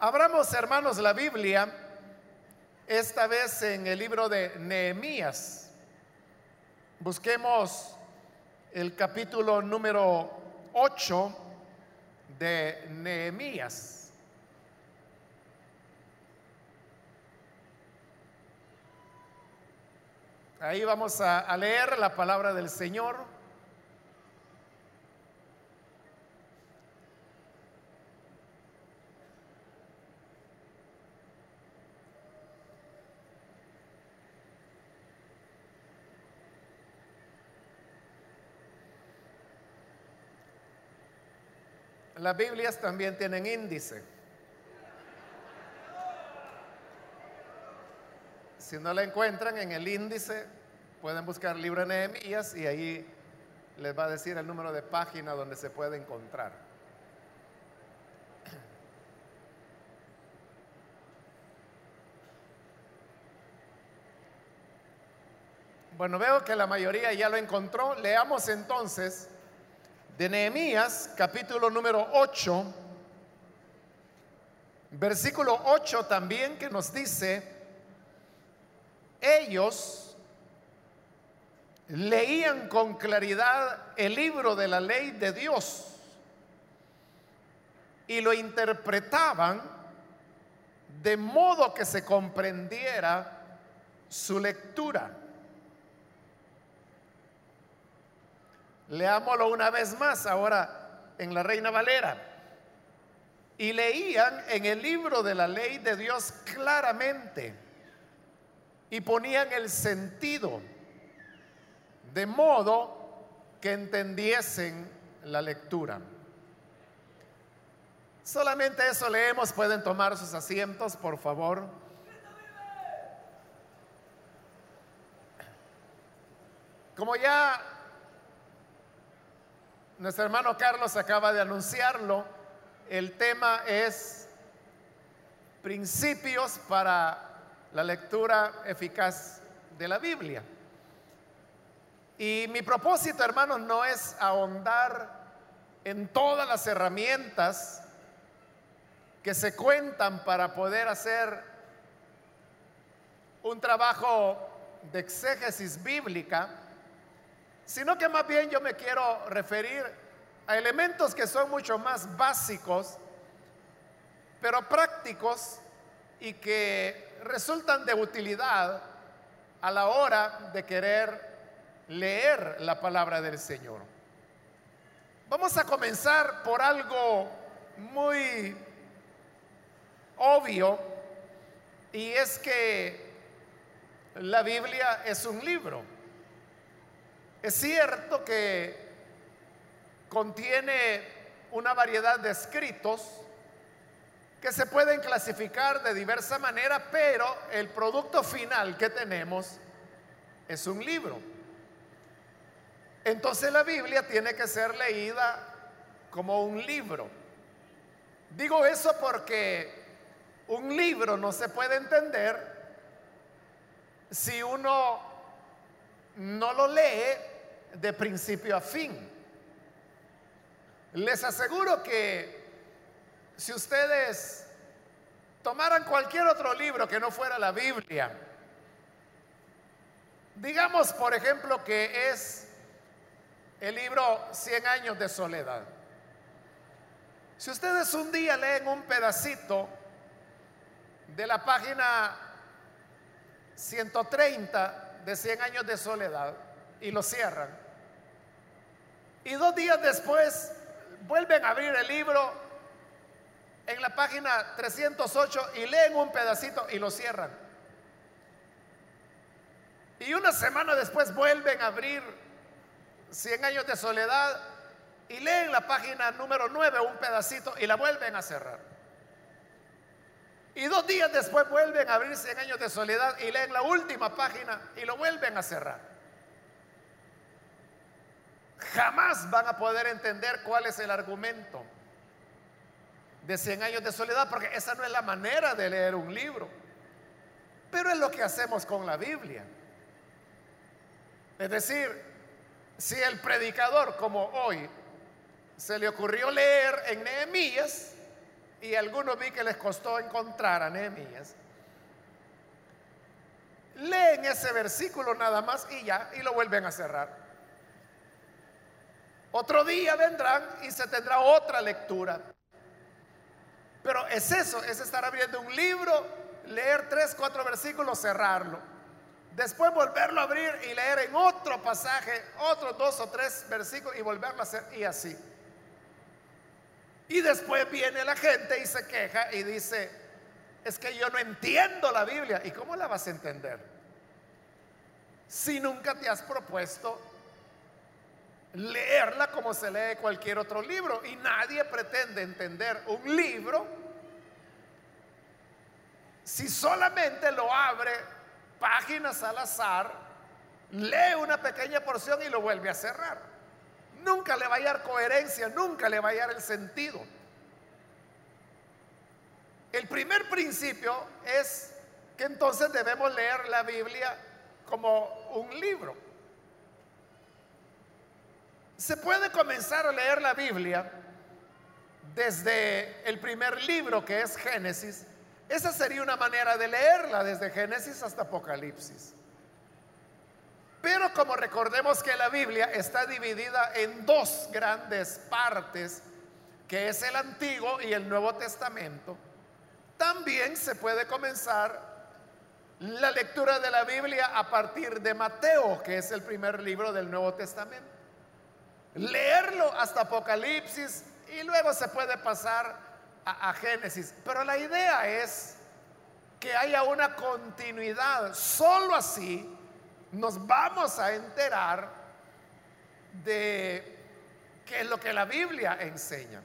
Abramos, hermanos, la Biblia, esta vez en el libro de Nehemías. Busquemos el capítulo número 8 de Nehemías. Ahí vamos a, a leer la palabra del Señor. Las Biblias también tienen índice. Si no la encuentran en el índice, pueden buscar libro de Nehemías y ahí les va a decir el número de página donde se puede encontrar. Bueno, veo que la mayoría ya lo encontró. Leamos entonces de Nehemías, capítulo número 8, versículo 8 también que nos dice, ellos leían con claridad el libro de la ley de Dios y lo interpretaban de modo que se comprendiera su lectura. Leámoslo una vez más ahora en la Reina Valera. Y leían en el libro de la ley de Dios claramente y ponían el sentido de modo que entendiesen la lectura. Solamente eso leemos, pueden tomar sus asientos, por favor. Como ya nuestro hermano Carlos acaba de anunciarlo. El tema es principios para la lectura eficaz de la Biblia. Y mi propósito, hermanos, no es ahondar en todas las herramientas que se cuentan para poder hacer un trabajo de exégesis bíblica sino que más bien yo me quiero referir a elementos que son mucho más básicos, pero prácticos y que resultan de utilidad a la hora de querer leer la palabra del Señor. Vamos a comenzar por algo muy obvio y es que la Biblia es un libro. Es cierto que contiene una variedad de escritos que se pueden clasificar de diversa manera, pero el producto final que tenemos es un libro. Entonces la Biblia tiene que ser leída como un libro. Digo eso porque un libro no se puede entender si uno no lo lee de principio a fin. Les aseguro que si ustedes tomaran cualquier otro libro que no fuera la Biblia, digamos por ejemplo que es el libro Cien años de soledad. Si ustedes un día leen un pedacito de la página 130 de 100 años de soledad y lo cierran. Y dos días después vuelven a abrir el libro en la página 308 y leen un pedacito y lo cierran. Y una semana después vuelven a abrir 100 años de soledad y leen la página número 9 un pedacito y la vuelven a cerrar. Y dos días después vuelven a abrir 100 años de soledad y leen la última página y lo vuelven a cerrar. Jamás van a poder entender cuál es el argumento de 100 años de soledad, porque esa no es la manera de leer un libro. Pero es lo que hacemos con la Biblia. Es decir, si el predicador como hoy se le ocurrió leer en Nehemías, y algunos vi que les costó encontrar a Nehemías, leen ese versículo nada más y ya, y lo vuelven a cerrar. Otro día vendrán y se tendrá otra lectura. Pero es eso, es estar abriendo un libro, leer tres, cuatro versículos, cerrarlo. Después volverlo a abrir y leer en otro pasaje, otros dos o tres versículos y volverlo a hacer y así. Y después viene la gente y se queja y dice, es que yo no entiendo la Biblia. ¿Y cómo la vas a entender? Si nunca te has propuesto leerla como se lee cualquier otro libro. Y nadie pretende entender un libro si solamente lo abre páginas al azar, lee una pequeña porción y lo vuelve a cerrar. Nunca le va a hallar coherencia, nunca le va a hallar el sentido. El primer principio es que entonces debemos leer la Biblia como un libro. Se puede comenzar a leer la Biblia desde el primer libro que es Génesis. Esa sería una manera de leerla desde Génesis hasta Apocalipsis. Pero como recordemos que la Biblia está dividida en dos grandes partes, que es el Antiguo y el Nuevo Testamento, también se puede comenzar la lectura de la Biblia a partir de Mateo, que es el primer libro del Nuevo Testamento. Leerlo hasta Apocalipsis y luego se puede pasar a, Génesis. Pero la idea es que haya una continuidad. Solo así nos vamos a enterar de qué es lo que la Biblia enseña.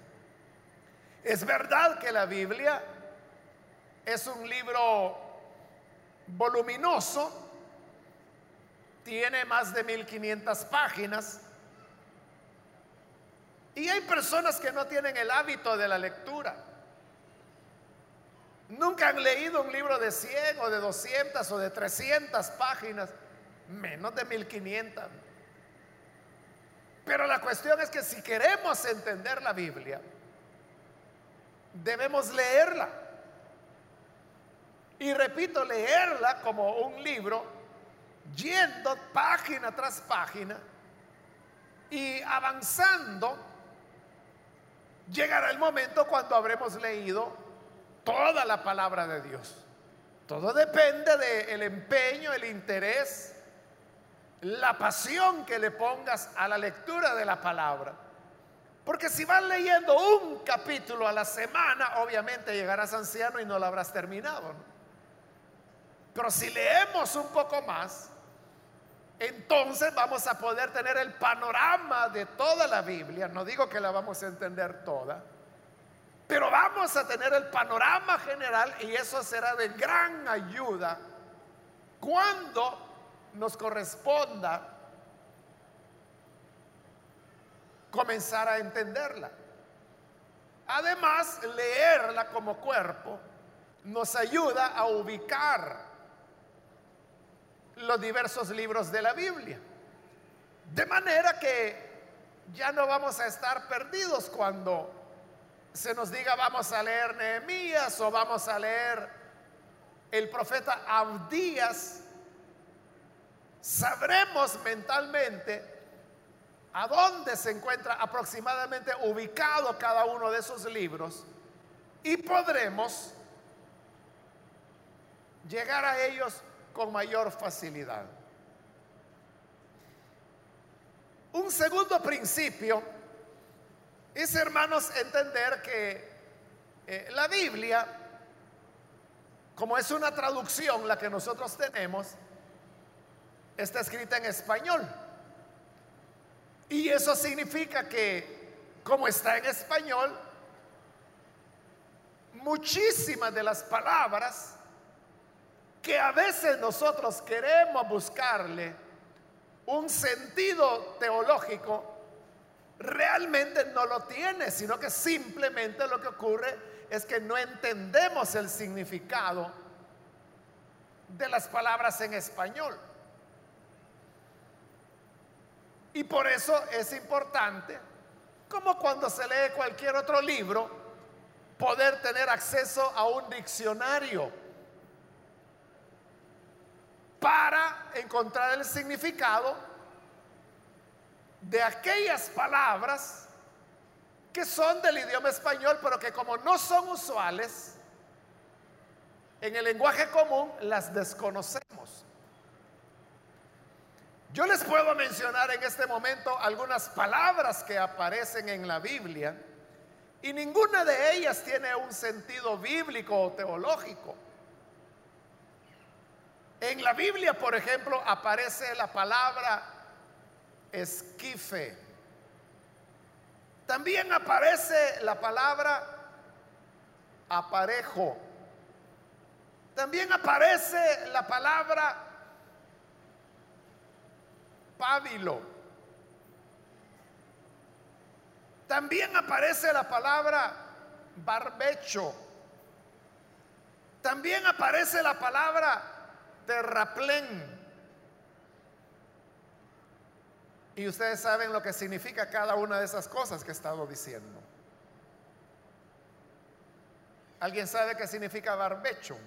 Es verdad que la Biblia es un libro voluminoso, tiene más de 1500 páginas, y hay personas que no tienen el hábito de la lectura. Nunca han leído un libro de 100 o de 200 o de 300 páginas menos de 1500. Pero la cuestión es que si queremos entender la Biblia, debemos leerla. Y repito, leerla como un libro, yendo página tras página y avanzando, llegará el momento cuando habremos leído toda la palabra de Dios. Todo depende del empeño, el interés la pasión que le pongas a la lectura de la palabra. Porque si vas leyendo un capítulo a la semana, obviamente llegarás anciano y no lo habrás terminado. Pero si leemos un poco más, entonces vamos a poder tener el panorama de toda la Biblia. No digo que la vamos a entender toda, pero vamos a tener el panorama general y eso será de gran ayuda cuando nos corresponda comenzar a entenderla. Además, leerla como cuerpo nos ayuda a ubicar los diversos libros de la Biblia. De manera que ya no vamos a estar perdidos cuando se nos diga vamos a leer Nehemías o vamos a leer el profeta Abdías sabremos mentalmente a dónde se encuentra aproximadamente ubicado cada uno de esos libros y podremos llegar a ellos con mayor facilidad. Un segundo principio es, hermanos, entender que eh, la Biblia, como es una traducción la que nosotros tenemos, está escrita en español. Y eso significa que, como está en español, muchísimas de las palabras que a veces nosotros queremos buscarle un sentido teológico, realmente no lo tiene, sino que simplemente lo que ocurre es que no entendemos el significado de las palabras en español. Y por eso es importante, como cuando se lee cualquier otro libro, poder tener acceso a un diccionario para encontrar el significado de aquellas palabras que son del idioma español, pero que como no son usuales, en el lenguaje común las desconocemos. Yo les puedo mencionar en este momento algunas palabras que aparecen en la Biblia y ninguna de ellas tiene un sentido bíblico o teológico. En la Biblia, por ejemplo, aparece la palabra esquife. También aparece la palabra aparejo. También aparece la palabra pábilo. También aparece la palabra barbecho. También aparece la palabra terraplén. Y ustedes saben lo que significa cada una de esas cosas que he estado diciendo. ¿Alguien sabe qué significa barbecho?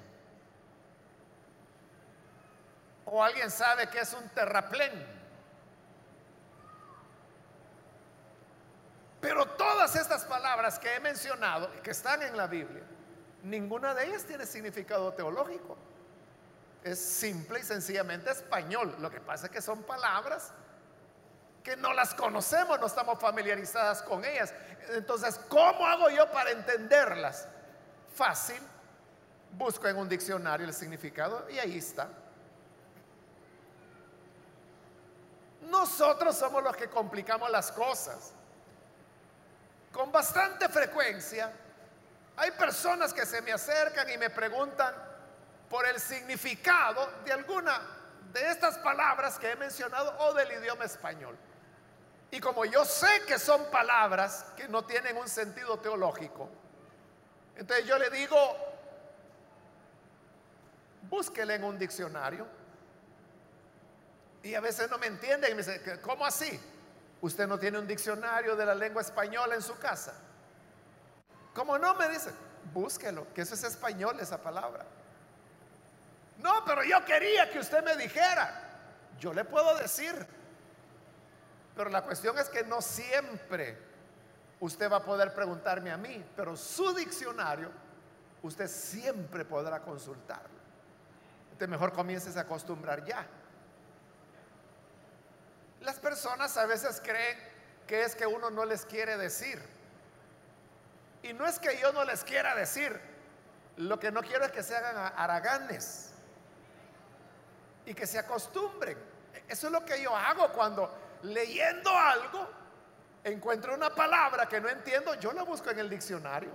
¿O alguien sabe qué es un terraplén? Pero todas estas palabras que he mencionado que están en la Biblia, ninguna de ellas tiene significado teológico. Es simple y sencillamente español. Lo que pasa es que son palabras que no las conocemos, no estamos familiarizadas con ellas. Entonces, ¿cómo hago yo para entenderlas? Fácil, busco en un diccionario el significado y ahí está. Nosotros somos los que complicamos las cosas. Con bastante frecuencia hay personas que se me acercan y me preguntan por el significado de alguna de estas palabras que he mencionado o del idioma español. Y como yo sé que son palabras que no tienen un sentido teológico, entonces yo le digo, búsquele en un diccionario. Y a veces no me entienden y me dicen, ¿cómo así? ¿Usted no tiene un diccionario de la lengua española en su casa? ¿Cómo no? Me dice, búsquelo, que eso es español, esa palabra. No, pero yo quería que usted me dijera. Yo le puedo decir, pero la cuestión es que no siempre usted va a poder preguntarme a mí, pero su diccionario usted siempre podrá consultarlo. Entonces mejor comiences a acostumbrar ya. Las personas a veces creen que es que uno no les quiere decir. Y no es que yo no les quiera decir, lo que no quiero es que se hagan haraganes y que se acostumbren. Eso es lo que yo hago cuando leyendo algo, encuentro una palabra que no entiendo, yo la busco en el diccionario.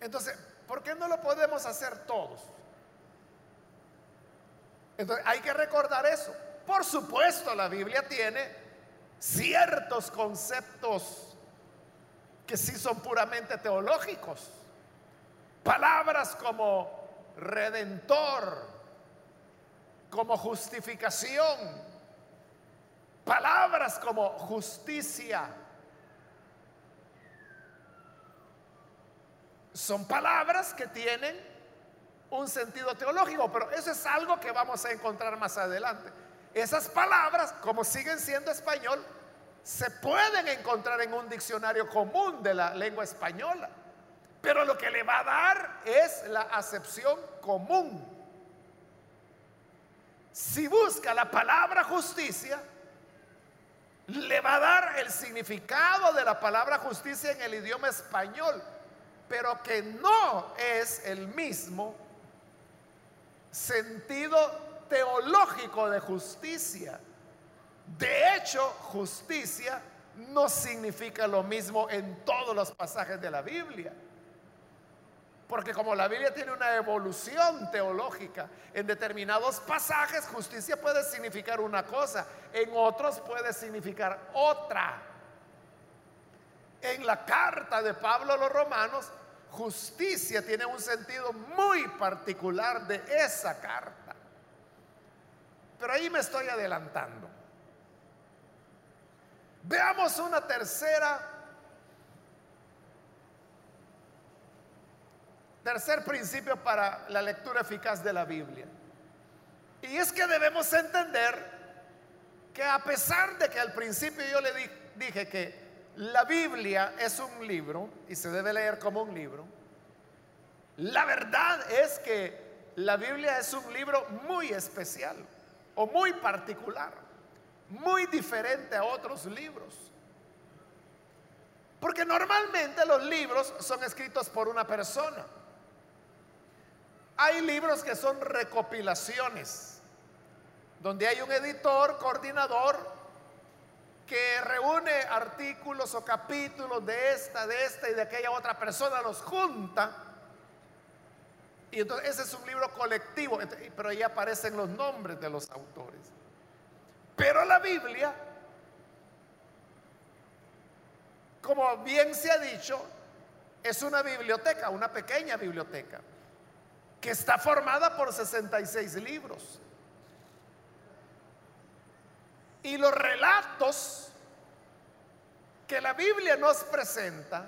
Entonces, ¿por qué no lo podemos hacer todos? Entonces, hay que recordar eso. Por supuesto, la Biblia tiene ciertos conceptos que sí son puramente teológicos. Palabras como redentor, como justificación, palabras como justicia. Son palabras que tienen un sentido teológico, pero eso es algo que vamos a encontrar más adelante. Esas palabras, como siguen siendo español, se pueden encontrar en un diccionario común de la lengua española, pero lo que le va a dar es la acepción común si busca la palabra justicia, le va a dar el significado de la palabra justicia en el idioma español, pero que no es el mismo sentido teológico de justicia. De hecho, justicia no significa lo mismo en todos los pasajes de la Biblia. Porque como la Biblia tiene una evolución teológica, en determinados pasajes justicia puede significar una cosa, en otros puede significar otra. En la carta de Pablo a los romanos, justicia tiene un sentido muy particular de esa carta. Pero ahí me estoy adelantando. Veamos una tercera, tercer principio para la lectura eficaz de la Biblia. Y es que debemos entender que a pesar de que al principio yo le dije que la Biblia es un libro y se debe leer como un libro, la verdad es que la Biblia es un libro muy especial o muy particular, muy diferente a otros libros. Porque normalmente los libros son escritos por una persona. Hay libros que son recopilaciones, donde hay un editor, coordinador, que reúne artículos o capítulos de esta, de esta y de aquella otra persona, los junta. Y entonces ese es un libro colectivo, pero ahí aparecen los nombres de los autores. Pero la Biblia, como bien se ha dicho, es una biblioteca, una pequeña biblioteca que está formada por 66 libros. Y los relatos que la Biblia nos presenta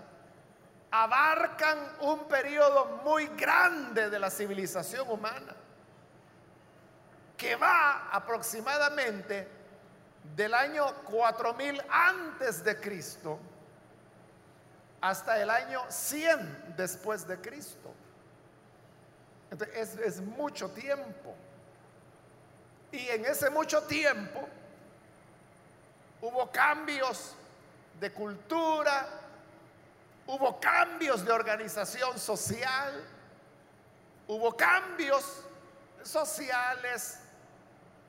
abarcan un periodo muy grande de la civilización humana, que va aproximadamente del año 4000 antes de Cristo hasta el año 100 después de Cristo. Entonces, es, es mucho tiempo. Y en ese mucho tiempo hubo cambios de cultura, hubo cambios de organización social, hubo cambios sociales,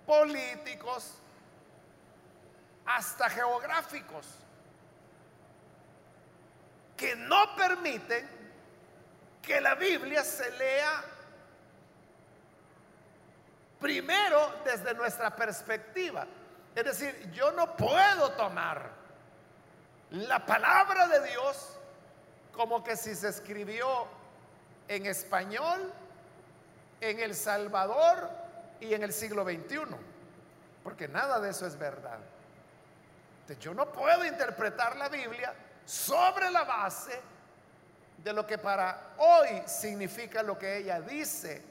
políticos, hasta geográficos, que no permiten que la Biblia se lea primero desde nuestra perspectiva. Es decir, yo no puedo tomar la palabra de Dios como que si se escribió en español, en El Salvador y en el siglo XXI, porque nada de eso es verdad. yo no puedo interpretar la Biblia sobre la base de lo que para hoy significa lo que ella dice.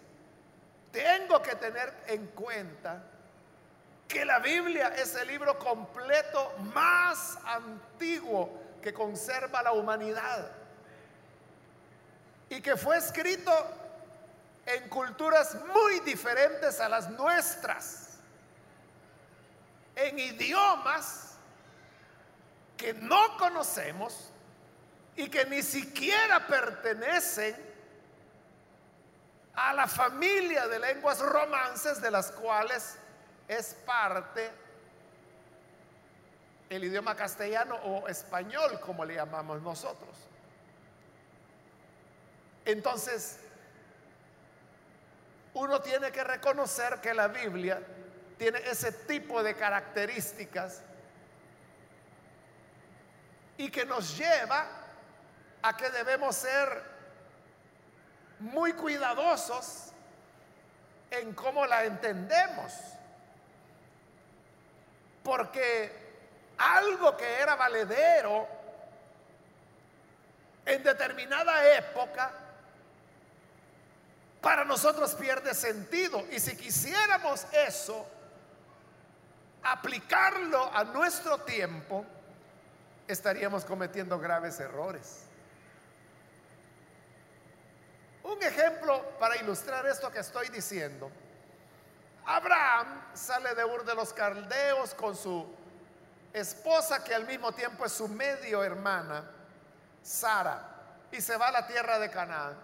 Tengo que tener en cuenta que la Biblia es el libro completo más antiguo que conserva la humanidad y que fue escrito en culturas muy diferentes a las nuestras, en idiomas que no conocemos y que ni siquiera pertenecen a la familia de lenguas romances de las cuales es parte el idioma castellano o español, como le llamamos nosotros. Entonces, uno tiene que reconocer que la Biblia tiene ese tipo de características y que nos lleva a que debemos ser muy cuidadosos en cómo la entendemos. Porque algo que era valedero en determinada época, para nosotros pierde sentido. Y si quisiéramos eso, aplicarlo a nuestro tiempo, estaríamos cometiendo graves errores. Un ejemplo para ilustrar esto que estoy diciendo Abraham sale de Ur de los Caldeos con su esposa, que al mismo tiempo es su medio hermana, Sara, y se va a la tierra de Canaán.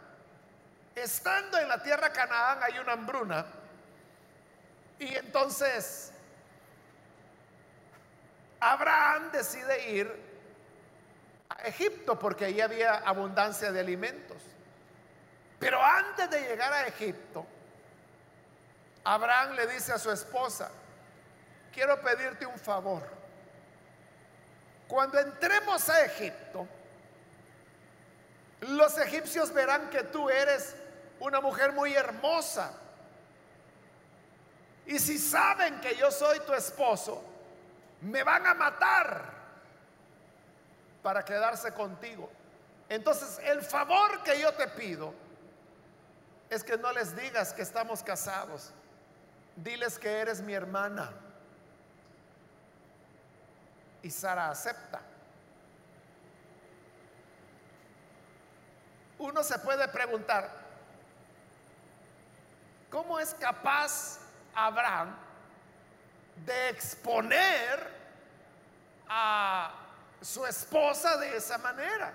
Estando en la tierra de Canaán hay una hambruna, y entonces Abraham decide ir a Egipto porque ahí había abundancia de alimentos. Pero antes de llegar a Egipto, Abraham le dice a su esposa, quiero pedirte un favor. Cuando entremos a Egipto, los egipcios verán que tú eres una mujer muy hermosa. Y si saben que yo soy tu esposo, me van a matar para quedarse contigo. Entonces, el favor que yo te pido es que no les digas que estamos casados. Diles que eres mi hermana. Y Sara acepta. Uno se puede preguntar, ¿cómo es capaz Abraham de exponer a su esposa de esa manera?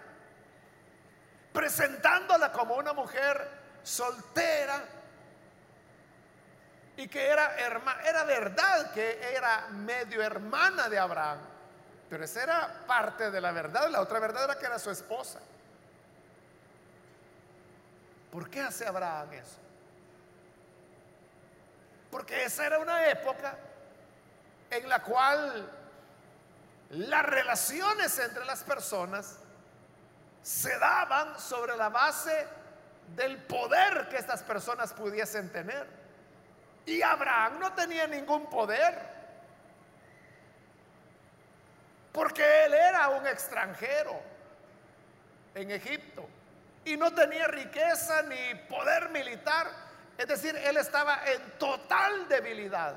Presentándola como una mujer soltera y que era hermana, era verdad que era medio hermana de Abraham, pero esa era parte de la verdad, la otra verdad era que era su esposa. ¿Por qué hace Abraham eso? Porque esa era una época en la cual las relaciones entre las personas se daban sobre la base del poder que estas personas pudiesen tener. Y Abraham no tenía ningún poder. Porque él era un extranjero en Egipto y no tenía riqueza ni poder militar. Es decir, él estaba en total debilidad.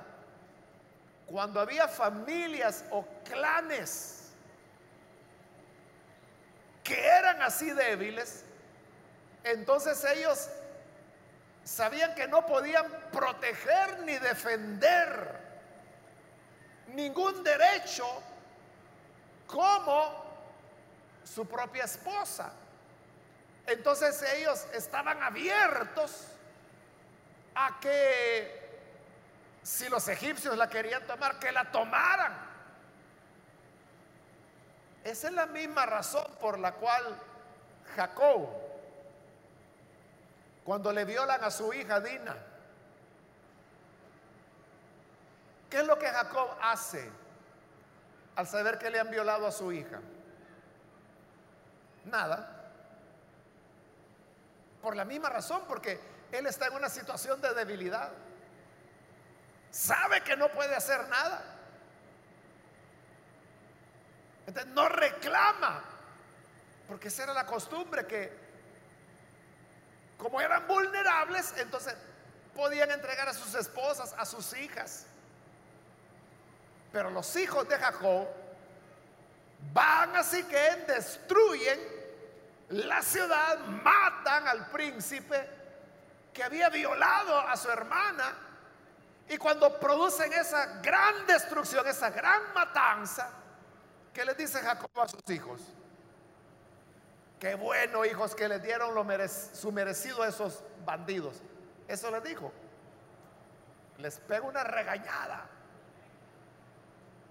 Cuando había familias o clanes que eran así débiles, entonces ellos sabían que no podían proteger ni defender ningún derecho como su propia esposa. Entonces ellos estaban abiertos a que si los egipcios la querían tomar, que la tomaran. Esa es la misma razón por la cual Jacob cuando le violan a su hija Dina. ¿Qué es lo que Jacob hace al saber que le han violado a su hija? Nada. Por la misma razón, porque él está en una situación de debilidad. Sabe que no puede hacer nada. Entonces no reclama, porque esa era la costumbre que como eran vulnerables, entonces podían entregar a sus esposas, a sus hijas. Pero los hijos de Jacob van así que destruyen la ciudad, matan al príncipe que había violado a su hermana. Y cuando producen esa gran destrucción, esa gran matanza, ¿qué les dice Jacob a sus hijos? Qué bueno, hijos, que le dieron lo su merecido a esos bandidos. Eso les dijo. Les pego una regañada.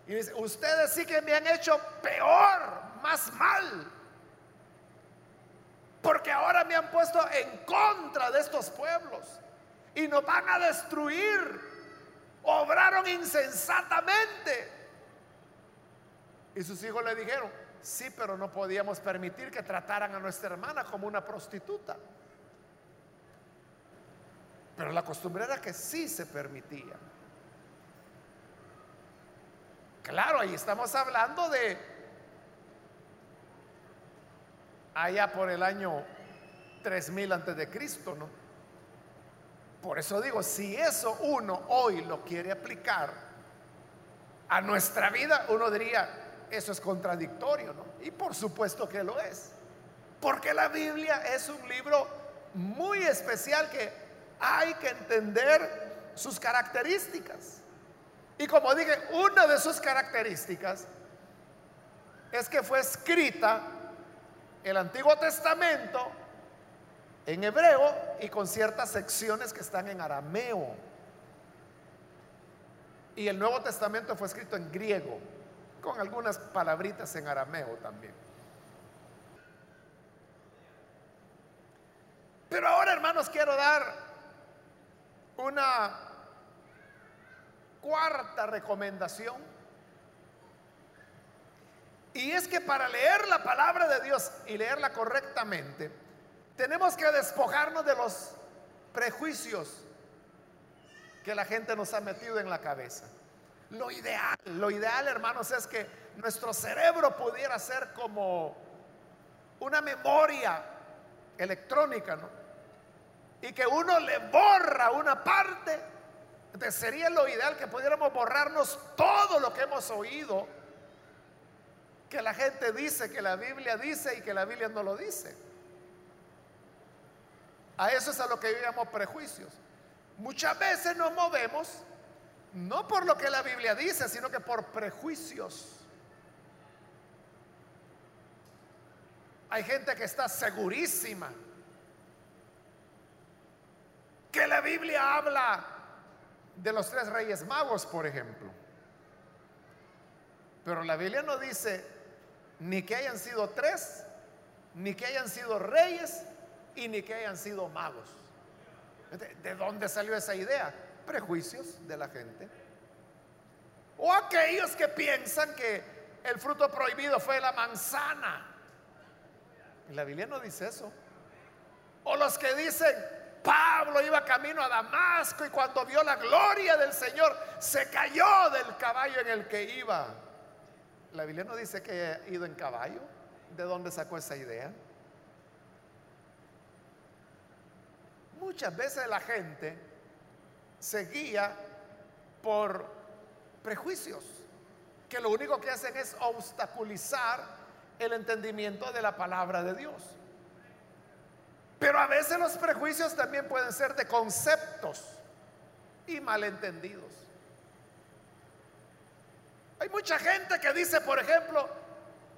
Y dice, ustedes sí que me han hecho peor, más mal. Porque ahora me han puesto en contra de estos pueblos. Y nos van a destruir. Obraron insensatamente. Y sus hijos le dijeron, Sí, pero no podíamos permitir que trataran a nuestra hermana como una prostituta. Pero la costumbre era que sí se permitía. Claro, ahí estamos hablando de allá por el año 3000 antes de Cristo, ¿no? Por eso digo, si eso uno hoy lo quiere aplicar a nuestra vida, uno diría, eso es contradictorio, ¿no? Y por supuesto que lo es. Porque la Biblia es un libro muy especial que hay que entender sus características. Y como dije, una de sus características es que fue escrita el Antiguo Testamento en hebreo y con ciertas secciones que están en arameo. Y el Nuevo Testamento fue escrito en griego con algunas palabritas en arameo también. Pero ahora, hermanos, quiero dar una cuarta recomendación. Y es que para leer la palabra de Dios y leerla correctamente, tenemos que despojarnos de los prejuicios que la gente nos ha metido en la cabeza. Lo ideal, lo ideal, hermanos, es que nuestro cerebro pudiera ser como una memoria electrónica, ¿no? Y que uno le borra una parte, entonces sería lo ideal que pudiéramos borrarnos todo lo que hemos oído, que la gente dice, que la Biblia dice y que la Biblia no lo dice. A eso es a lo que llamamos prejuicios. Muchas veces nos movemos no por lo que la Biblia dice, sino que por prejuicios. Hay gente que está segurísima que la Biblia habla de los tres reyes magos, por ejemplo. Pero la Biblia no dice ni que hayan sido tres, ni que hayan sido reyes, y ni que hayan sido magos. ¿De dónde salió esa idea? Prejuicios de la gente. O aquellos que piensan que el fruto prohibido fue la manzana. la Biblia no dice eso. O los que dicen, Pablo iba camino a Damasco y cuando vio la gloria del Señor se cayó del caballo en el que iba. La Biblia no dice que haya ido en caballo. ¿De dónde sacó esa idea? Muchas veces la gente se guía por prejuicios que lo único que hacen es obstaculizar el entendimiento de la palabra de Dios. Pero a veces los prejuicios también pueden ser de conceptos y malentendidos. Hay mucha gente que dice, por ejemplo,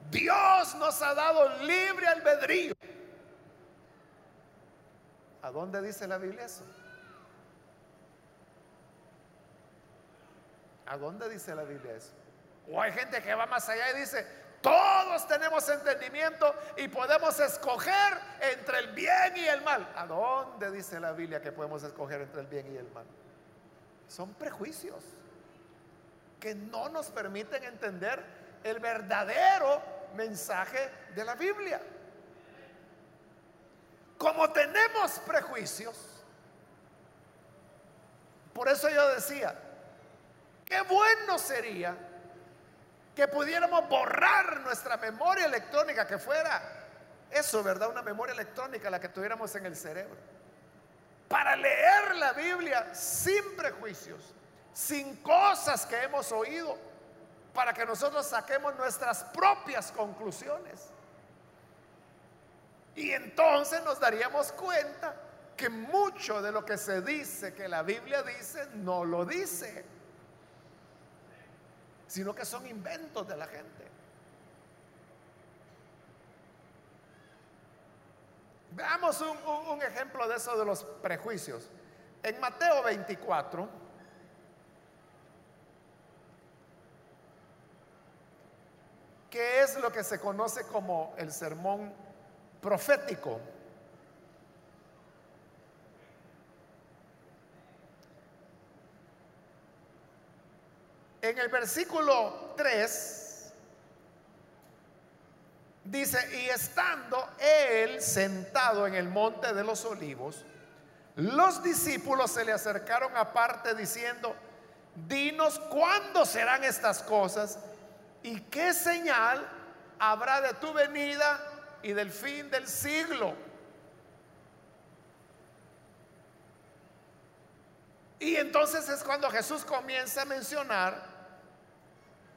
Dios nos ha dado libre albedrío. ¿A dónde dice la Biblia eso? ¿A dónde dice la Biblia eso? O hay gente que va más allá y dice, todos tenemos entendimiento y podemos escoger entre el bien y el mal. ¿A dónde dice la Biblia que podemos escoger entre el bien y el mal? Son prejuicios que no nos permiten entender el verdadero mensaje de la Biblia. Como tenemos prejuicios, por eso yo decía, qué bueno sería que pudiéramos borrar nuestra memoria electrónica, que fuera eso, ¿verdad? Una memoria electrónica la que tuviéramos en el cerebro. Para leer la Biblia sin prejuicios, sin cosas que hemos oído, para que nosotros saquemos nuestras propias conclusiones. Y entonces nos daríamos cuenta que mucho de lo que se dice que la Biblia dice no lo dice, sino que son inventos de la gente. Veamos un, ejemplo de eso de los prejuicios. En Mateo 24, ¿qué es lo que se conoce como el sermón profético. En el versículo 3 dice, y estando él sentado en el monte de los olivos, los discípulos se le acercaron aparte diciendo, dinos cuándo serán estas cosas y qué señal habrá de tu venida y del fin del siglo. Y entonces es cuando Jesús comienza a mencionar,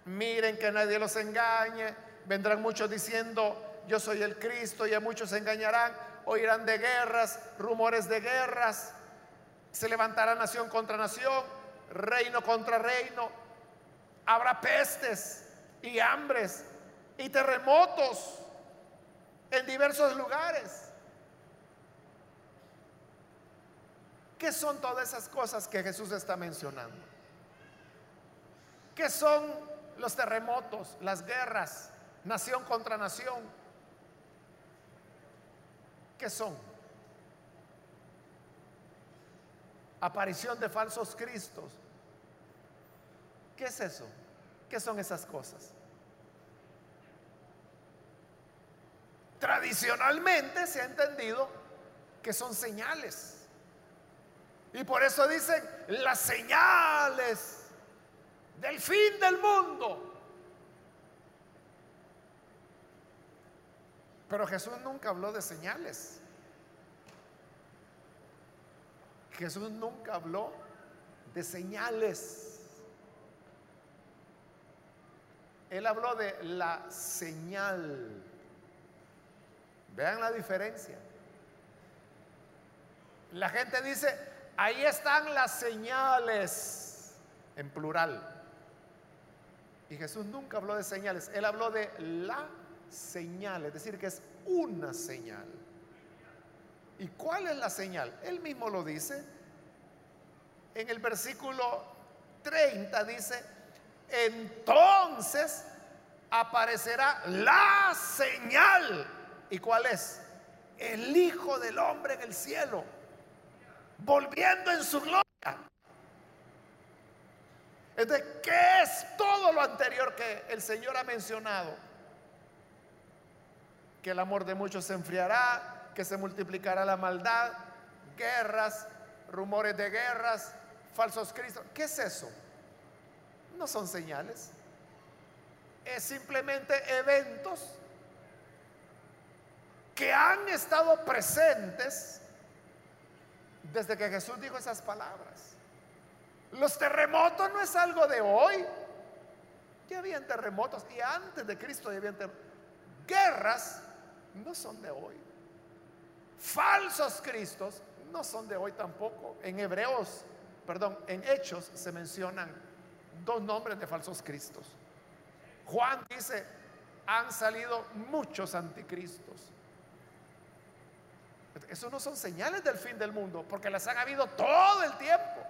miren que nadie los engañe, vendrán muchos diciendo, yo soy el Cristo y a muchos se engañarán, oirán de guerras, rumores de guerras, se levantará nación contra nación, reino contra reino, habrá pestes y hambres y terremotos en diversos lugares. ¿Qué son todas esas cosas que Jesús está mencionando? ¿Qué son los terremotos, las guerras, nación contra nación? ¿Qué son? Aparición de falsos cristos. ¿Qué es eso? ¿Qué son esas cosas? Tradicionalmente se ha entendido que son señales. Y por eso dicen las señales del fin del mundo. Pero Jesús nunca habló de señales. Jesús nunca habló de señales. Él habló de la señal. Vean la diferencia. La gente dice, ahí están las señales, en plural. Y Jesús nunca habló de señales, él habló de la señal, es decir, que es una señal. ¿Y cuál es la señal? Él mismo lo dice. En el versículo 30 dice, entonces aparecerá la señal. ¿Y cuál es? El Hijo del Hombre en el cielo, volviendo en su gloria. Entonces, ¿qué es todo lo anterior que el Señor ha mencionado? Que el amor de muchos se enfriará, que se multiplicará la maldad, guerras, rumores de guerras, falsos cristos. ¿Qué es eso? No son señales. Es simplemente eventos que han estado presentes desde que Jesús dijo esas palabras. Los terremotos no es algo de hoy. Ya habían terremotos y antes de Cristo ya habían terremotos. Guerras no son de hoy. Falsos cristos no son de hoy tampoco. En Hebreos, perdón, en Hechos se mencionan dos nombres de falsos cristos. Juan dice, han salido muchos anticristos. Eso no son señales del fin del mundo, porque las han habido todo el tiempo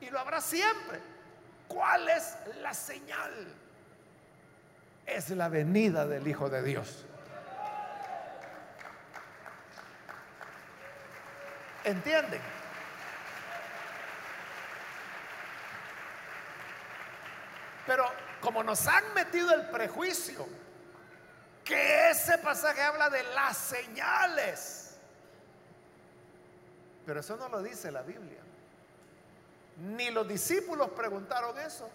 y lo habrá siempre. ¿Cuál es la señal? Es la venida del Hijo de Dios. ¿Entienden? Pero como nos han metido el prejuicio, que ese pasaje habla de las señales, pero eso no lo dice la Biblia. Ni los discípulos preguntaron eso,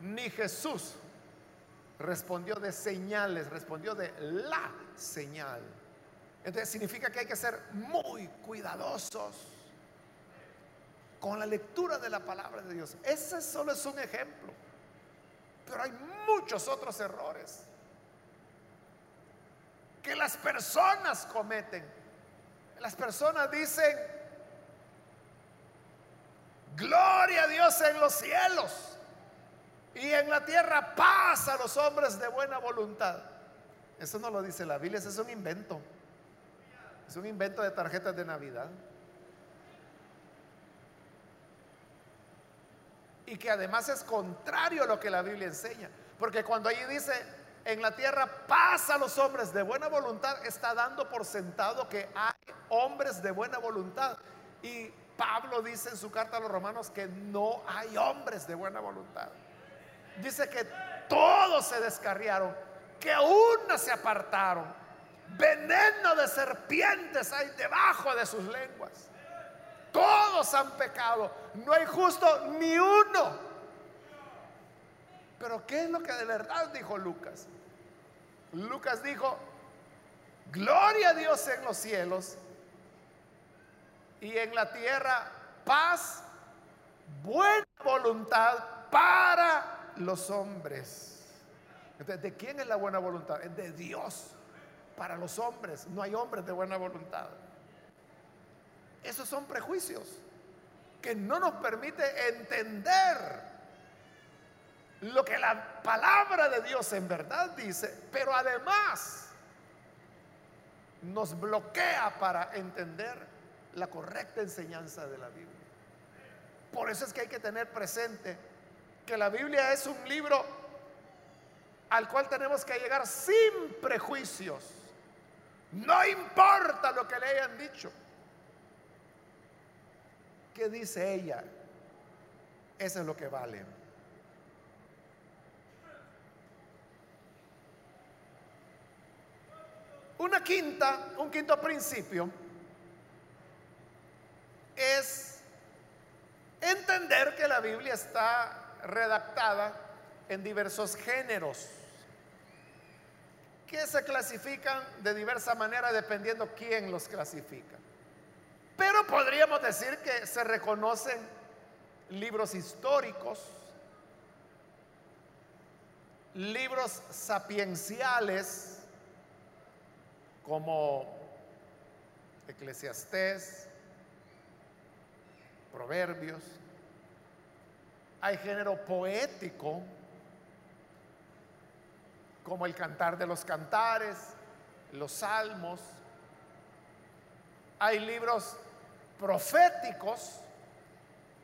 ni Jesús respondió de señales, respondió de la señal. Entonces significa que hay que ser muy cuidadosos con la lectura de la palabra de Dios. Ese solo es un ejemplo, pero hay muchos otros errores que las personas cometen. Las personas dicen, Gloria a Dios en los cielos y en la tierra paz a los hombres de buena voluntad. Eso no lo dice la Biblia, eso es un invento. Es un invento de tarjetas de Navidad. Y que además es contrario a lo que la Biblia enseña. Porque cuando allí dice, en la tierra paz a los hombres de buena voluntad, está dando por sentado que hay hombres de buena voluntad. Y Pablo dice en su carta a los romanos que no hay hombres de buena voluntad. Dice que todos se descarriaron, que unas se apartaron. Veneno de serpientes hay debajo de sus lenguas. Todos han pecado. No hay justo ni uno. Pero ¿qué es lo que de verdad dijo Lucas? Lucas dijo, gloria a Dios en los cielos y en la tierra paz, buena voluntad para los hombres. Entonces, ¿de quién es la buena voluntad? Es de Dios para los hombres. No hay hombres de buena voluntad. Esos son prejuicios que no nos permite entender lo que la palabra de Dios en verdad dice, pero además nos bloquea para entender la correcta enseñanza de la Biblia. Por eso es que hay que tener presente que la Biblia es un libro al cual tenemos que llegar sin prejuicios. No importa lo que le hayan dicho. ¿Qué dice ella? Eso es lo que vale. Una quinta, un quinto principio es entender que la Biblia está redactada en diversos géneros. que se clasifican de diversa manera dependiendo quién los clasifica. Pero podríamos decir que se reconocen libros históricos, libros sapienciales como Eclesiastés, Proverbios. Hay género poético como el cantar de los cantares, los salmos. Hay libros proféticos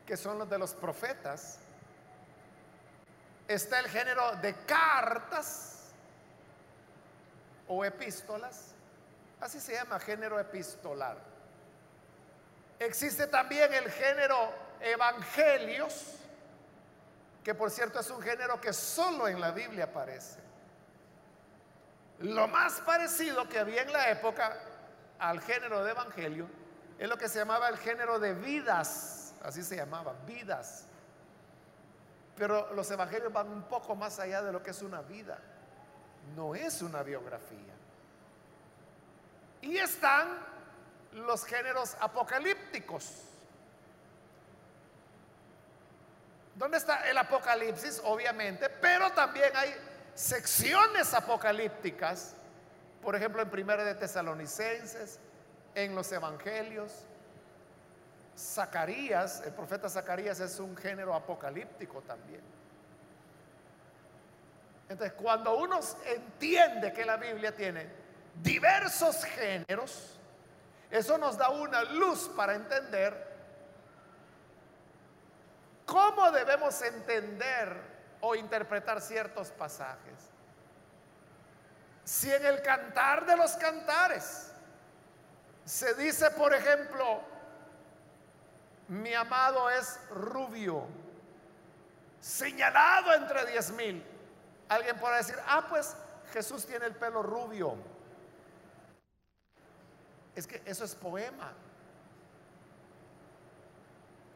que son los de los profetas. Está el género de cartas o epístolas. Así se llama género epistolar. Existe también el género evangelios, que por cierto es un género que solo en la Biblia aparece. Lo más parecido que había en la época al género de evangelio es lo que se llamaba el género de vidas, así se llamaba, vidas. Pero los evangelios van un poco más allá de lo que es una vida. No es una biografía. Y están los géneros apocalípticos. ¿Dónde está el apocalipsis? Obviamente, pero también hay secciones apocalípticas, por ejemplo en Primera de Tesalonicenses, en los evangelios. Zacarías, el profeta Zacarías es un género apocalíptico también. Entonces, cuando uno entiende que la Biblia tiene diversos géneros, eso nos da una luz para entender cómo debemos entender o interpretar ciertos pasajes. Si en el cantar de los cantares se dice, por ejemplo, mi amado es rubio, señalado entre diez mil. Alguien podrá decir, ah, pues Jesús tiene el pelo rubio. Es que eso es poema.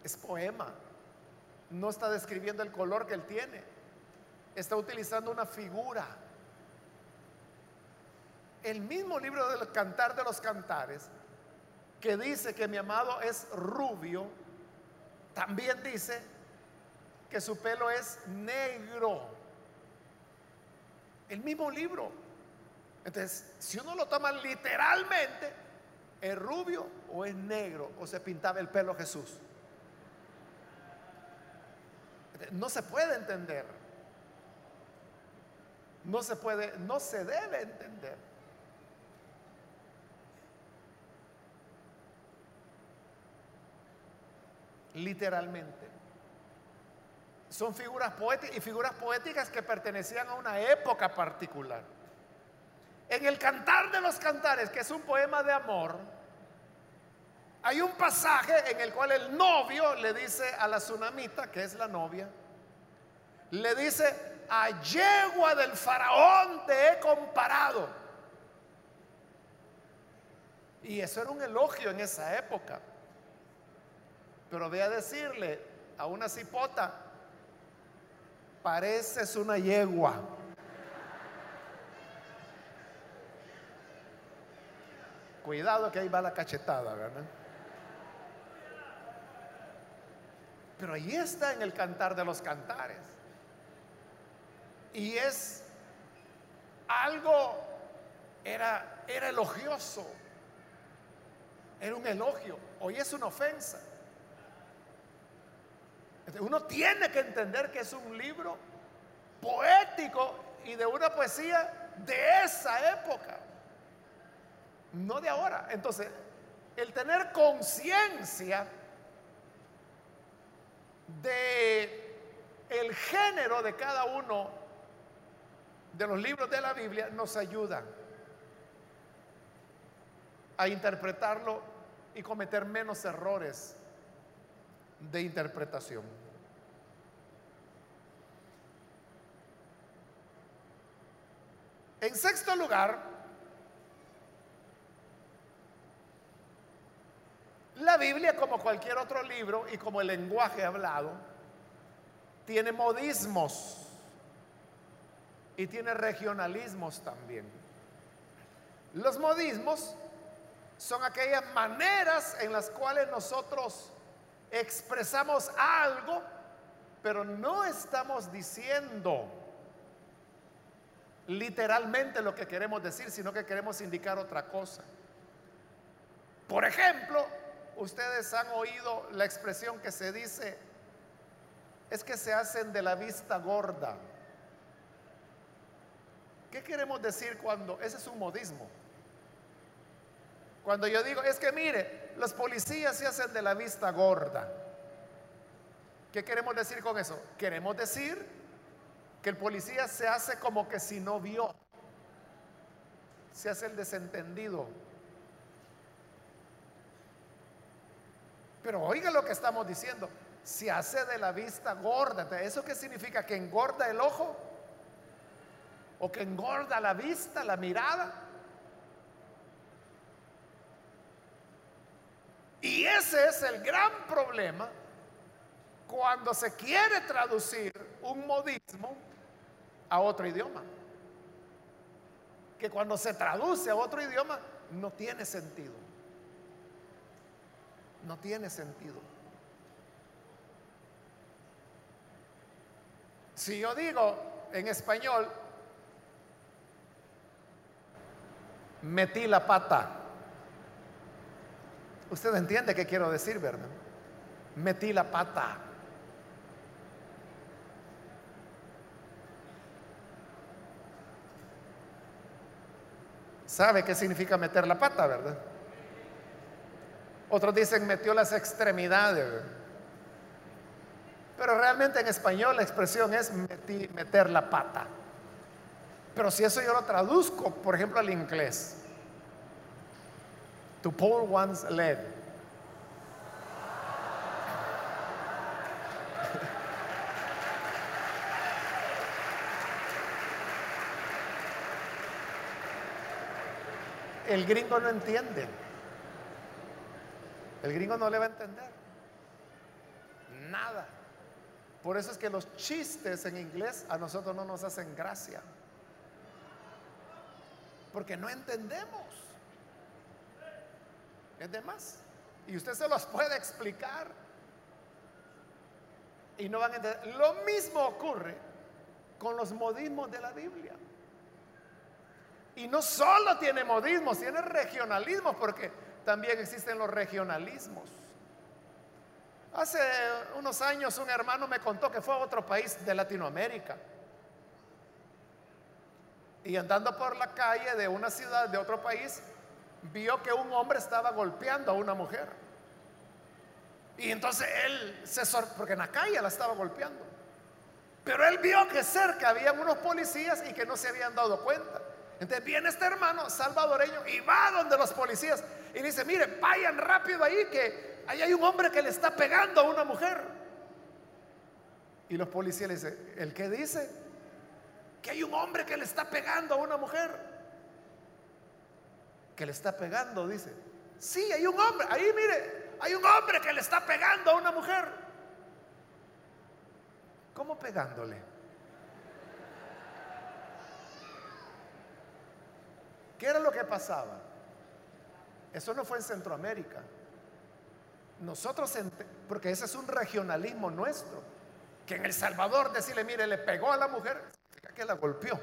Es poema. No está describiendo el color que él tiene. Está utilizando una figura. El mismo libro del Cantar de los Cantares que dice que mi amado es rubio, también dice que su pelo es negro. El mismo libro. Entonces, si uno lo toma literalmente, ¿es rubio o es negro? ¿O se pintaba el pelo Jesús? No se puede entender. No se puede, no se debe entender. literalmente. Son figuras poéticas y figuras poéticas que pertenecían a una época particular. En el Cantar de los Cantares, que es un poema de amor, hay un pasaje en el cual el novio le dice a la tsunamita, que es la novia, le dice, a yegua del faraón te he comparado. Y eso era un elogio en esa época. Pero ve a decirle a una cipota, pareces una yegua. Cuidado que ahí va la cachetada, ¿verdad? Pero ahí está en el cantar de los cantares. Y es algo, era, era elogioso. Era un elogio. Hoy es una ofensa. Uno tiene que entender que es un libro poético y de una poesía de esa época, no de ahora. Entonces, el tener conciencia de el género de cada uno de los libros de la Biblia nos ayuda a interpretarlo y cometer menos errores de interpretación. En sexto lugar, la Biblia, como cualquier otro libro y como el lenguaje hablado, tiene modismos y tiene regionalismos también. Los modismos son aquellas maneras en las cuales nosotros expresamos algo, pero no estamos diciendo literalmente lo que queremos decir, sino que queremos indicar otra cosa. Por ejemplo, ustedes han oído la expresión que se dice, es que se hacen de la vista gorda. ¿Qué queremos decir cuando ese es un modismo? Cuando yo digo, es que mire, los policías se hacen de la vista gorda. ¿Qué queremos decir con eso? Queremos decir que el policía se hace como que si no vio. Se hace el desentendido. Pero oiga lo que estamos diciendo. Se hace de la vista gorda. ¿Eso qué significa? ¿Que engorda el ojo? ¿O que engorda la vista, la mirada? Y ese es el gran problema cuando se quiere traducir un modismo a otro idioma. Que cuando se traduce a otro idioma no tiene sentido. No tiene sentido. Si yo digo en español, metí la pata. Usted entiende qué quiero decir, ¿verdad? Metí la pata. ¿Sabe qué significa meter la pata, verdad? Otros dicen metió las extremidades. Pero realmente en español la expresión es meter la pata. Pero si eso yo lo traduzco, por ejemplo, al inglés. To pull one's leg. el gringo no entiende. El gringo no le va a entender. Nada. Por eso es que los chistes en inglés a nosotros no nos hacen gracia. Porque no entendemos. Es de más. Y usted se los puede explicar. Y no van a entender. Lo mismo ocurre con los modismos de la Biblia. Y no solo tiene modismos, tiene regionalismos, porque también existen los regionalismos. Hace unos años un hermano me contó que fue a otro país de Latinoamérica. Y andando por la calle de una ciudad de otro país, vio que un hombre estaba golpeando a una mujer. Y entonces él se sorprendió, porque en la calle la estaba golpeando. Pero él vio que cerca había unos policías y que no se habían dado cuenta. Entonces viene este hermano salvadoreño y va donde los policías y dice, mire, vayan rápido ahí que ahí hay un hombre que le está pegando a una mujer. Y los policías le dicen, ¿el qué dice? Que hay un hombre que le está pegando a una mujer. Que le está pegando, dice. Sí, hay un hombre, ahí mire, hay un hombre que le está pegando a una mujer. ¿Cómo pegándole? ¿Qué era lo que pasaba? Eso no fue en Centroamérica. Nosotros, porque ese es un regionalismo nuestro, que en El Salvador decirle, mire, le pegó a la mujer, que la golpeó.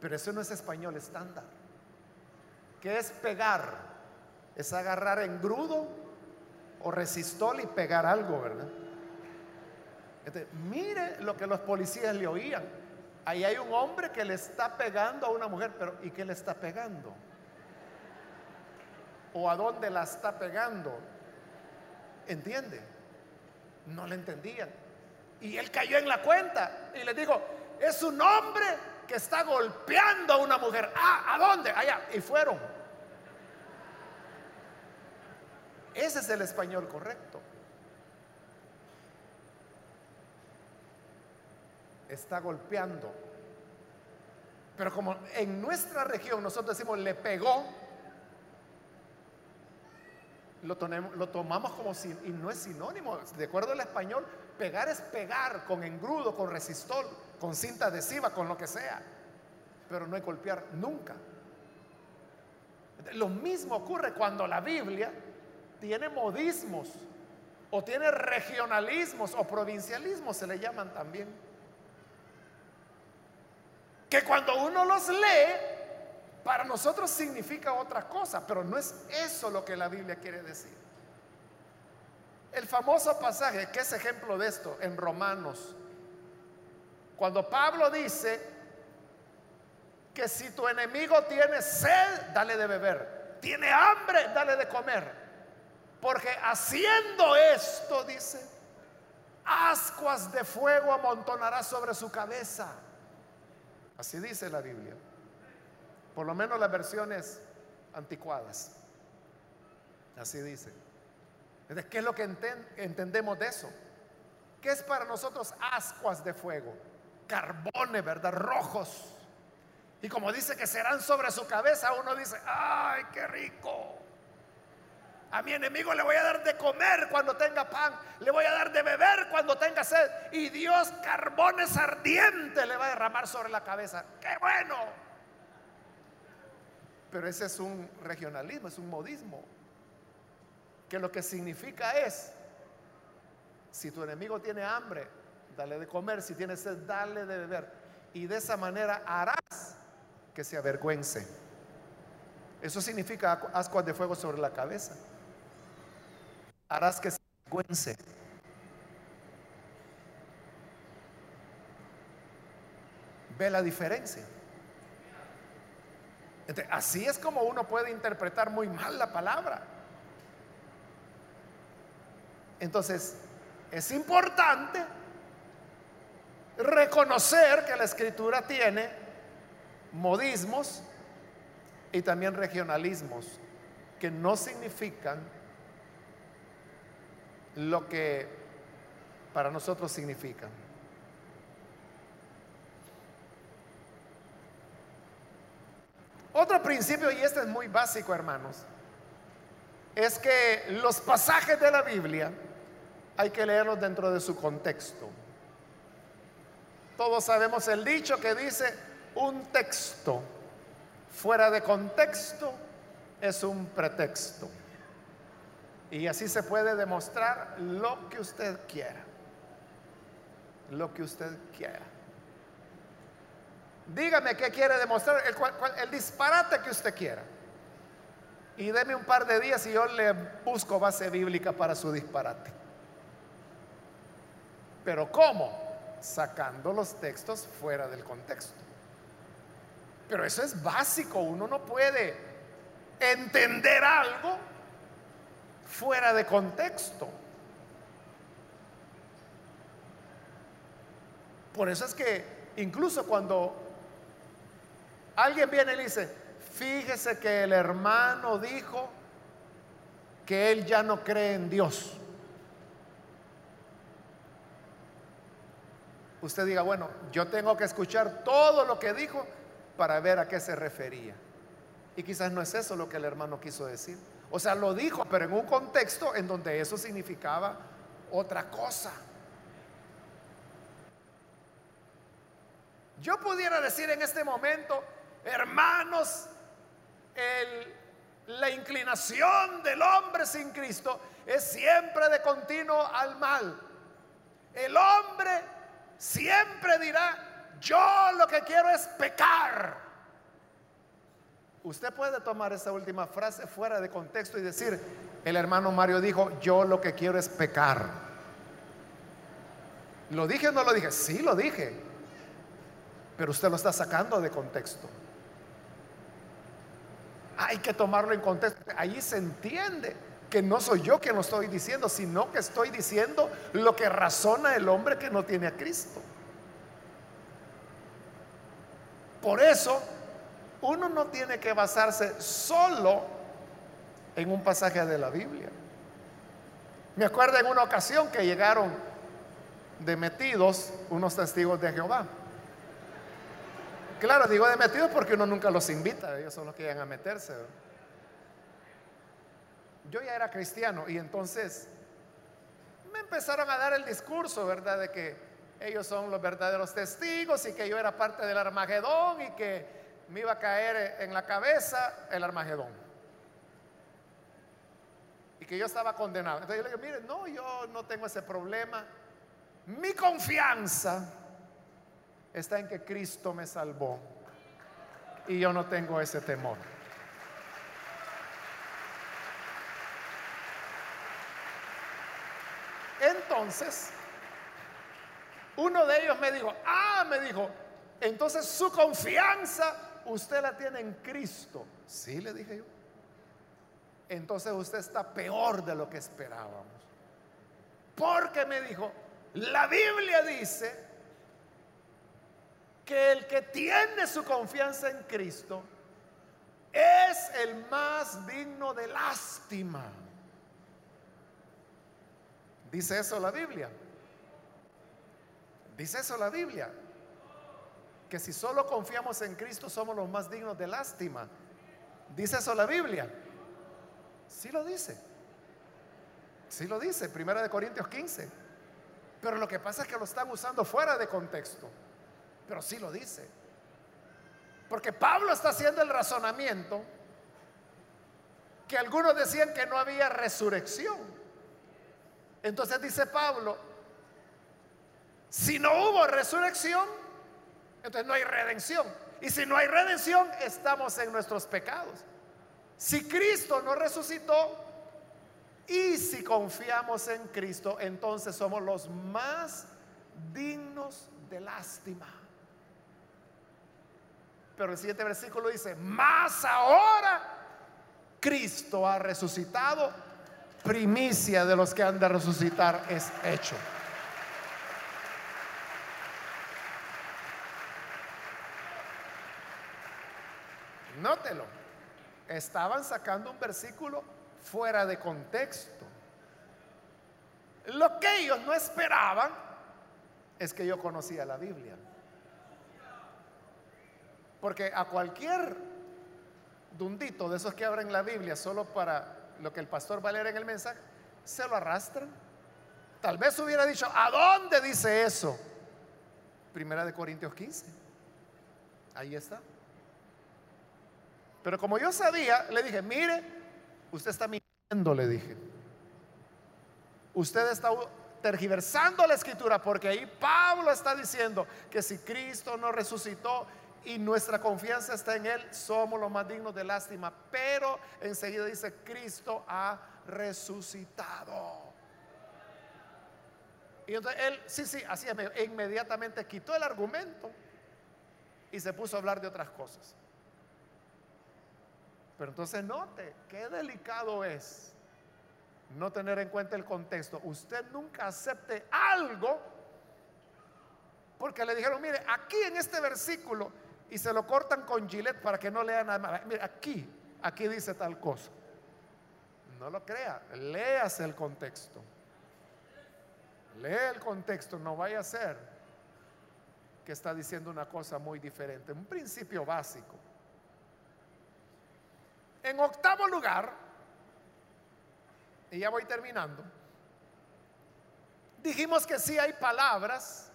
Pero eso no es español estándar. ¿Qué es pegar? Es agarrar en grudo o resistol y pegar algo, ¿verdad? mire lo que los policías le oían. Ahí hay un hombre que le está pegando a una mujer, pero ¿y qué le está pegando? ¿O a dónde la está pegando? ¿Entiende? No le entendían. Y él cayó en la cuenta y le dijo, es un hombre que está golpeando a una mujer. Ah, ¿a dónde? Allá. Y fueron. Ese es el español correcto. Está golpeando. Pero como en nuestra región nosotros decimos le pegó, lo, tomamos como si, y no es sinónimo. De acuerdo al español, pegar es pegar con engrudo, con resistol, con cinta adhesiva, con lo que sea. Pero no hay golpear nunca. Lo mismo ocurre cuando la Biblia tiene modismos o tiene regionalismos o provincialismos, se le llaman también. Que cuando uno los lee, para nosotros significa otra cosa, pero no es eso lo que la Biblia quiere decir. El famoso pasaje, que es ejemplo de esto, en Romanos, cuando Pablo dice que si tu enemigo tiene sed, dale de beber, tiene hambre, dale de comer. Porque haciendo esto, dice, ascuas de fuego amontonará sobre su cabeza. Así dice la Biblia. Por lo menos las versiones anticuadas. Así dice. ¿Qué es lo que entendemos de eso? ¿Qué es para nosotros ascuas de fuego? Carbones, ¿verdad? Rojos. Y como dice que serán sobre su cabeza, uno dice, ¡ay, qué rico! A mi enemigo le voy a dar de comer cuando tenga pan, le voy a dar de beber cuando tenga sed. Y Dios carbones ardientes le va a derramar sobre la cabeza. ¡Qué bueno! Pero ese es un regionalismo, es un modismo. Que lo que significa es, si tu enemigo tiene hambre, dale de comer, si tiene sed, dale de beber. Y de esa manera harás que se avergüence. Eso significa ascuas de fuego sobre la cabeza harás que se avergüence. ¿Ve la diferencia? así es como uno puede interpretar muy mal la palabra. Entonces, es importante reconocer que la escritura tiene modismos y también regionalismos que no significan lo que para nosotros significa. Otro principio, y este es muy básico, hermanos, es que los pasajes de la Biblia hay que leerlos dentro de su contexto. Todos sabemos el dicho que dice, un texto fuera de contexto es un pretexto. Y así se puede demostrar lo que usted quiera. Lo que usted quiera. Dígame qué quiere demostrar, el, disparate que usted quiera. Y deme un par de días y yo le busco base bíblica para su disparate. Pero ¿cómo? Sacando los textos fuera del contexto. Pero eso es básico, uno no puede entender algo fuera de contexto. Por eso es que incluso cuando alguien viene y dice, fíjese que el hermano dijo que él ya no cree en Dios. Usted diga, bueno, yo tengo que escuchar todo lo que dijo para ver a qué se refería. Y quizás no es eso lo que el hermano quiso decir. O sea, lo dijo, pero en un contexto en donde eso significaba otra cosa. Yo pudiera decir en este momento, hermanos, la inclinación del hombre sin Cristo es siempre de continuo al mal. El hombre siempre dirá, yo lo que quiero es pecar. Usted puede tomar esa última frase fuera de contexto y decir, el hermano Mario dijo, yo lo que quiero es pecar. ¿Lo dije o no lo dije? Sí, lo dije. Pero usted lo está sacando de contexto. Hay que tomarlo en contexto. Ahí se entiende que no soy yo quien lo estoy diciendo, sino que estoy diciendo lo que razona el hombre que no tiene a Cristo. Por eso uno no tiene que basarse solo en un pasaje de la Biblia. Me acuerdo en una ocasión que llegaron de metidos unos testigos de Jehová. Claro, digo de metidos porque uno nunca los invita, ellos son los que llegan a meterse. Yo ya era cristiano y entonces me empezaron a dar el discurso, ¿verdad? De que ellos son los verdaderos testigos y que yo era parte del Armagedón y que me iba a caer en la cabeza el Armagedón. y que yo estaba condenado. Entonces yo le digo, mire, no, yo no tengo ese problema. Mi confianza está en que Cristo me salvó y yo no tengo ese temor. Entonces, uno de ellos me dijo, ah, me dijo, entonces su confianza usted la tiene en Cristo. Sí, le dije yo. Entonces usted está peor de lo que esperábamos. Porque me dijo, la Biblia dice que el que tiene su confianza en Cristo es el más digno de lástima. Dice eso la Biblia. Dice eso la Biblia. Que si solo confiamos en Cristo somos los más dignos de lástima. Dice eso la Biblia. Sí lo dice. Sí lo dice, Primera de Corintios 15. Pero lo que pasa es que lo están usando fuera de contexto. Pero sí lo dice. Porque Pablo está haciendo el razonamiento que algunos decían que no había resurrección. Entonces dice Pablo, si no hubo resurrección, entonces no hay redención. Y si no hay redención, estamos en nuestros pecados. Si Cristo no resucitó y si confiamos en Cristo, entonces somos los más dignos de lástima. Pero el siguiente versículo dice, más ahora Cristo ha resucitado, primicia de los que han de resucitar es hecho. Nótelo, estaban sacando un versículo fuera de contexto. Lo que ellos no esperaban es que yo conocía la Biblia. Porque a cualquier dundito de esos que abren la Biblia solo para lo que el pastor va a leer en el mensaje, se lo arrastran. Tal vez hubiera dicho, ¿a dónde dice eso? Primera de Corintios 15. Ahí está. Pero como yo sabía, le dije, mire, usted está mintiendo, le dije. Usted está tergiversando la escritura porque ahí Pablo está diciendo que si Cristo no resucitó y nuestra confianza está en Él, somos los más dignos de lástima. Pero enseguida dice, Cristo ha resucitado. Y entonces él, sí, sí, así inmediatamente quitó el argumento y se puso a hablar de otras cosas. Pero entonces note, qué delicado es no tener en cuenta el contexto. Usted nunca acepte algo porque le dijeron, mire, aquí en este versículo, y se lo cortan con gilet para que no lea nada más. Mire, aquí, aquí dice tal cosa. No lo crea, léase el contexto. Lea el contexto, no vaya a ser que está diciendo una cosa muy diferente, un principio básico. En octavo lugar, y ya voy terminando, dijimos que sí hay palabras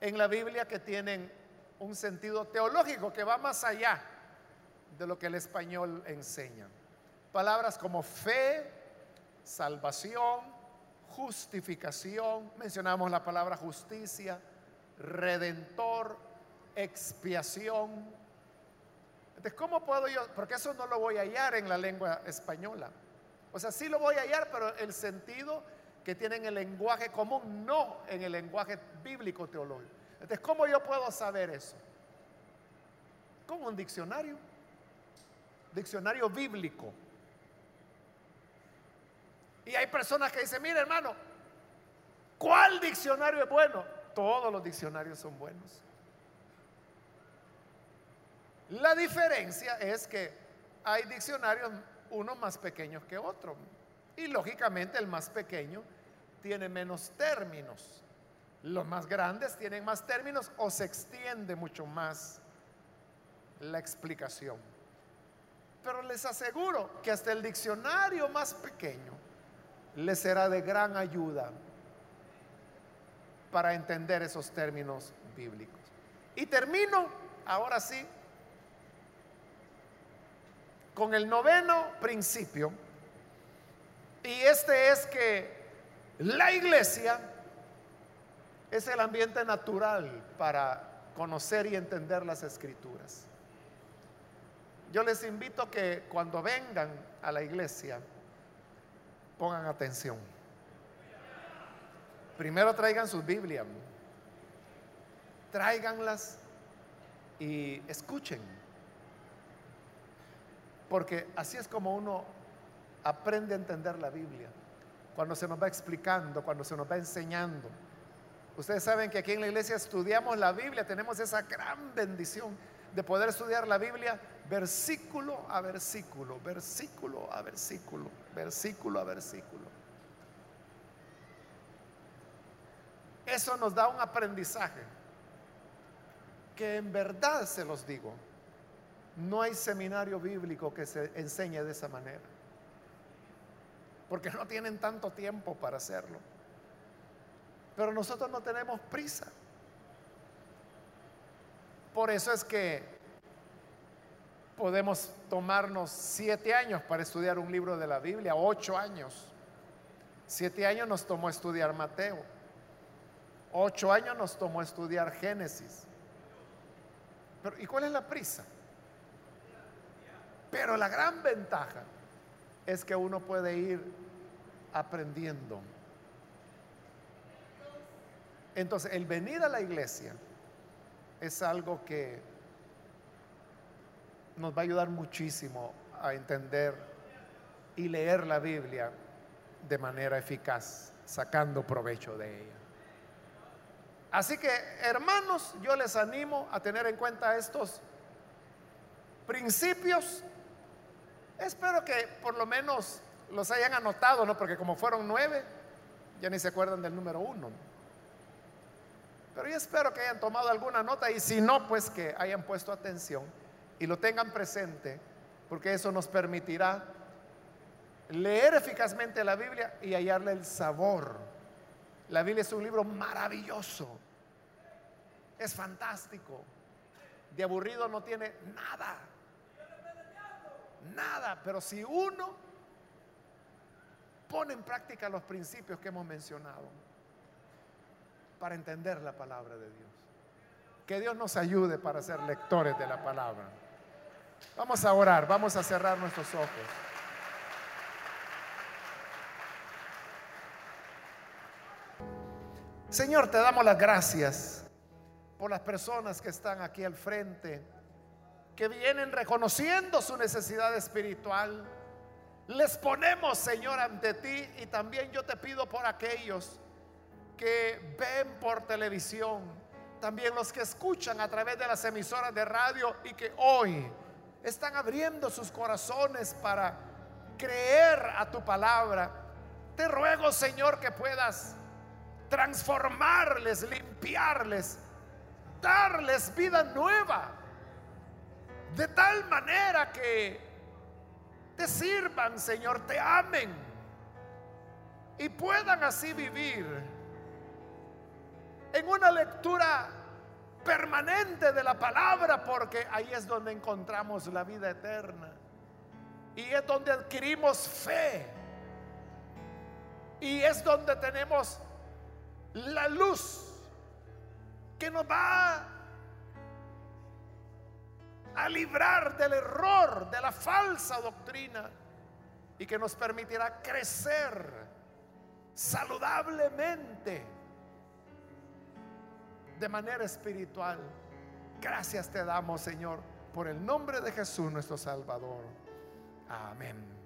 en la Biblia que tienen un sentido teológico que va más allá de lo que el español enseña. Palabras como fe, salvación, justificación, mencionamos la palabra justicia, redentor, expiación, entonces, ¿cómo puedo yo? Porque eso no lo voy a hallar en la lengua española. O sea, sí lo voy a hallar, pero el sentido que tiene en el lenguaje común, no en el lenguaje bíblico teológico. Entonces, ¿cómo yo puedo saber eso? Con un diccionario. Diccionario bíblico. Y hay personas que dicen, mire hermano, ¿cuál diccionario es bueno? Todos los diccionarios son buenos. La diferencia es que hay diccionarios, uno más pequeños que otro. Y lógicamente el más pequeño tiene menos términos. Los más grandes tienen más términos o se extiende mucho más la explicación. Pero les aseguro que hasta el diccionario más pequeño les será de gran ayuda para entender esos términos bíblicos. Y termino, ahora sí, con el noveno principio Y este es que la iglesia es el ambiente natural para conocer y entender las escrituras. Yo les invito que cuando vengan a la iglesia pongan atención. Primero traigan sus Biblias, tráiganlas y escuchen. Porque así es como uno aprende a entender la Biblia. Cuando se nos va explicando, cuando se nos va enseñando. Ustedes saben que aquí en la iglesia estudiamos la Biblia, tenemos esa gran bendición de poder estudiar la Biblia versículo a versículo, versículo a versículo, versículo a versículo. Eso nos da un aprendizaje que en verdad se los digo, no hay seminario bíblico que se enseñe de esa manera, porque no tienen tanto tiempo para hacerlo. Pero nosotros no tenemos prisa. Por eso es que podemos tomarnos siete años para estudiar un libro de la Biblia, ocho años. Siete años nos tomó estudiar Mateo. Ocho años nos tomó estudiar Génesis. Pero, ¿Y cuál es la prisa? Pero la gran ventaja es que uno puede ir aprendiendo. Entonces, el venir a la iglesia es algo que nos va a ayudar muchísimo a entender y leer la Biblia de manera eficaz, sacando provecho de ella. Así que, hermanos, yo les animo a tener en cuenta estos principios. Espero que por lo menos los hayan anotado, ¿no? Porque como fueron nueve, ya ni se acuerdan del número uno. Pero yo espero que hayan tomado alguna nota y si no, pues que hayan puesto atención y lo tengan presente, porque eso nos permitirá leer eficazmente la Biblia y hallarle el sabor. La Biblia es un libro maravilloso, es fantástico, de aburrido no tiene nada, nada, pero si uno pone en práctica los principios que hemos mencionado, para entender la palabra de Dios. Que Dios nos ayude para ser lectores de la palabra. Vamos a orar, vamos a cerrar nuestros ojos. Señor, te damos las gracias por las personas que están aquí al frente, que vienen reconociendo su necesidad espiritual. Les ponemos, Señor, ante ti y también yo te pido por aquellos que ven por televisión, también los que escuchan a través de las emisoras de radio y que hoy están abriendo sus corazones para creer a tu palabra. Te ruego, Señor, que puedas transformarles, limpiarles, darles vida nueva, de tal manera que te sirvan, Señor, te amen y puedan así vivir en una lectura permanente de la palabra, porque ahí es donde encontramos la vida eterna. Y es donde adquirimos fe. Y es donde tenemos la luz que nos va a librar del error, de la falsa doctrina y que nos permitirá crecer saludablemente de manera espiritual. Gracias te damos, Señor, por el nombre de Jesús nuestro Salvador. Amén.